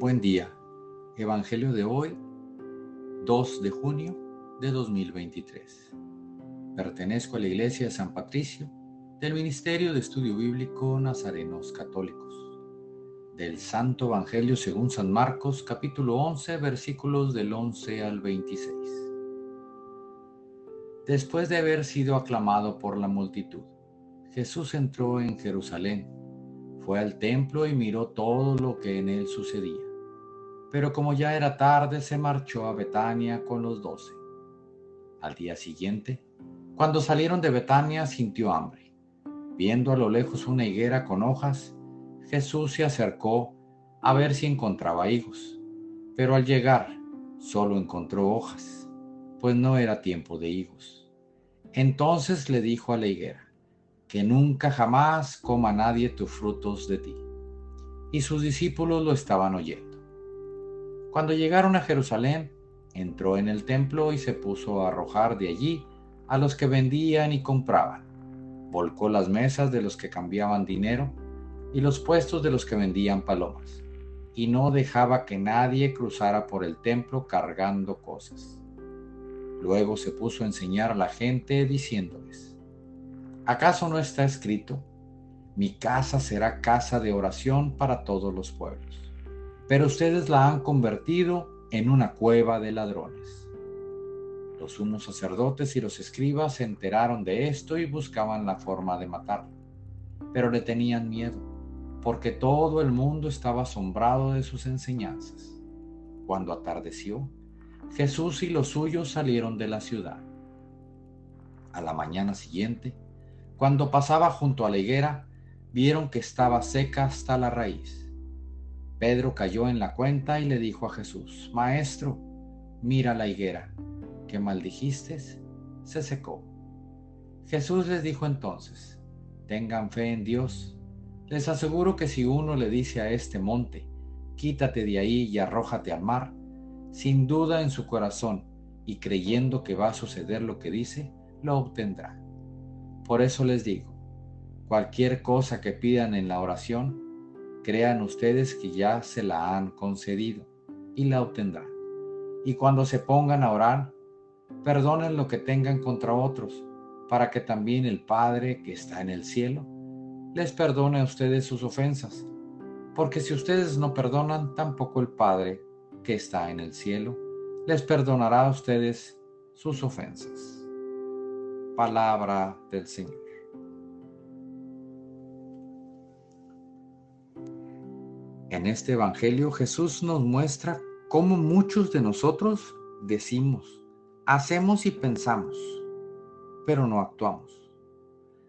Buen día. Evangelio de hoy, 2 de junio de 2023. Pertenezco a la Iglesia de San Patricio del Ministerio de Estudio Bíblico Nazarenos Católicos. Del Santo Evangelio según San Marcos, capítulo 11, versículos del 11 al 26. Después de haber sido aclamado por la multitud, Jesús entró en Jerusalén, fue al templo y miró todo lo que en él sucedía. Pero como ya era tarde, se marchó a Betania con los doce. Al día siguiente, cuando salieron de Betania, sintió hambre. Viendo a lo lejos una higuera con hojas, Jesús se acercó a ver si encontraba higos. Pero al llegar, solo encontró hojas, pues no era tiempo de higos. Entonces le dijo a la higuera, que nunca jamás coma nadie tus frutos de ti. Y sus discípulos lo estaban oyendo. Cuando llegaron a Jerusalén, entró en el templo y se puso a arrojar de allí a los que vendían y compraban. Volcó las mesas de los que cambiaban dinero y los puestos de los que vendían palomas, y no dejaba que nadie cruzara por el templo cargando cosas. Luego se puso a enseñar a la gente diciéndoles, ¿Acaso no está escrito? Mi casa será casa de oración para todos los pueblos. Pero ustedes la han convertido en una cueva de ladrones. Los sumos sacerdotes y los escribas se enteraron de esto y buscaban la forma de matarlo. Pero le tenían miedo, porque todo el mundo estaba asombrado de sus enseñanzas. Cuando atardeció, Jesús y los suyos salieron de la ciudad. A la mañana siguiente, cuando pasaba junto a la higuera, vieron que estaba seca hasta la raíz. Pedro cayó en la cuenta y le dijo a Jesús, Maestro, mira la higuera, que maldijiste, se secó. Jesús les dijo entonces, tengan fe en Dios. Les aseguro que si uno le dice a este monte, quítate de ahí y arrójate al mar, sin duda en su corazón y creyendo que va a suceder lo que dice, lo obtendrá. Por eso les digo, cualquier cosa que pidan en la oración, crean ustedes que ya se la han concedido y la obtendrán. Y cuando se pongan a orar, perdonen lo que tengan contra otros, para que también el Padre que está en el cielo les perdone a ustedes sus ofensas. Porque si ustedes no perdonan, tampoco el Padre que está en el cielo les perdonará a ustedes sus ofensas palabra del Señor. En este Evangelio Jesús nos muestra cómo muchos de nosotros decimos, hacemos y pensamos, pero no actuamos.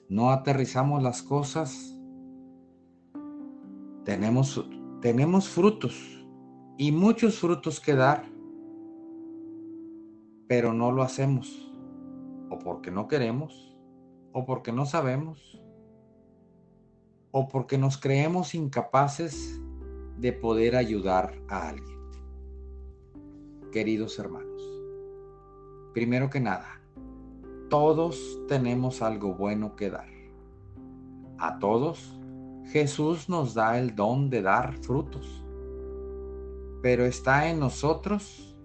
No aterrizamos las cosas. Tenemos, tenemos frutos y muchos frutos que dar, pero no lo hacemos o porque no queremos, o porque no sabemos, o porque nos creemos incapaces de poder ayudar a alguien. Queridos hermanos, primero que nada, todos tenemos algo bueno que dar. A todos, Jesús nos da el don de dar frutos, pero está en nosotros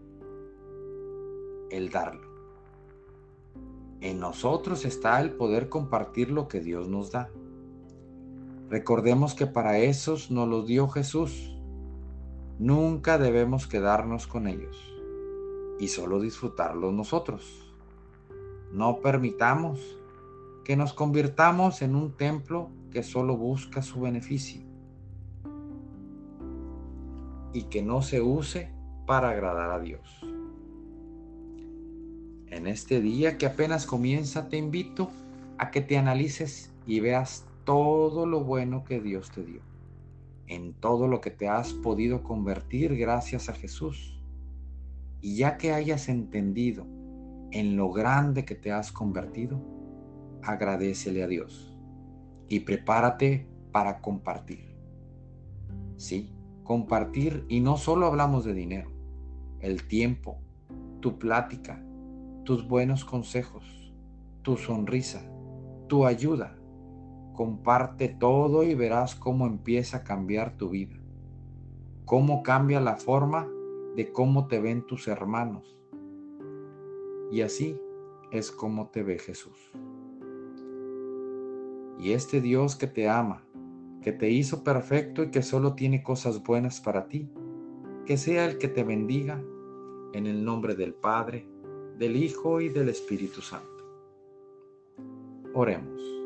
el darlo. En nosotros está el poder compartir lo que Dios nos da. Recordemos que para esos nos lo dio Jesús. Nunca debemos quedarnos con ellos y solo disfrutarlos nosotros. No permitamos que nos convirtamos en un templo que solo busca su beneficio y que no se use para agradar a Dios. En este día que apenas comienza, te invito a que te analices y veas todo lo bueno que Dios te dio, en todo lo que te has podido convertir gracias a Jesús. Y ya que hayas entendido en lo grande que te has convertido, agradecele a Dios y prepárate para compartir. Sí, compartir y no solo hablamos de dinero, el tiempo, tu plática, tus buenos consejos, tu sonrisa, tu ayuda. Comparte todo y verás cómo empieza a cambiar tu vida. cómo cambia la forma de cómo te ven tus hermanos. Y así es como te ve Jesús. Y este Dios que te ama, que te hizo perfecto y que solo tiene cosas buenas para ti, que sea el que te bendiga en el nombre del Padre, del Hijo y del Espíritu Santo. Oremos.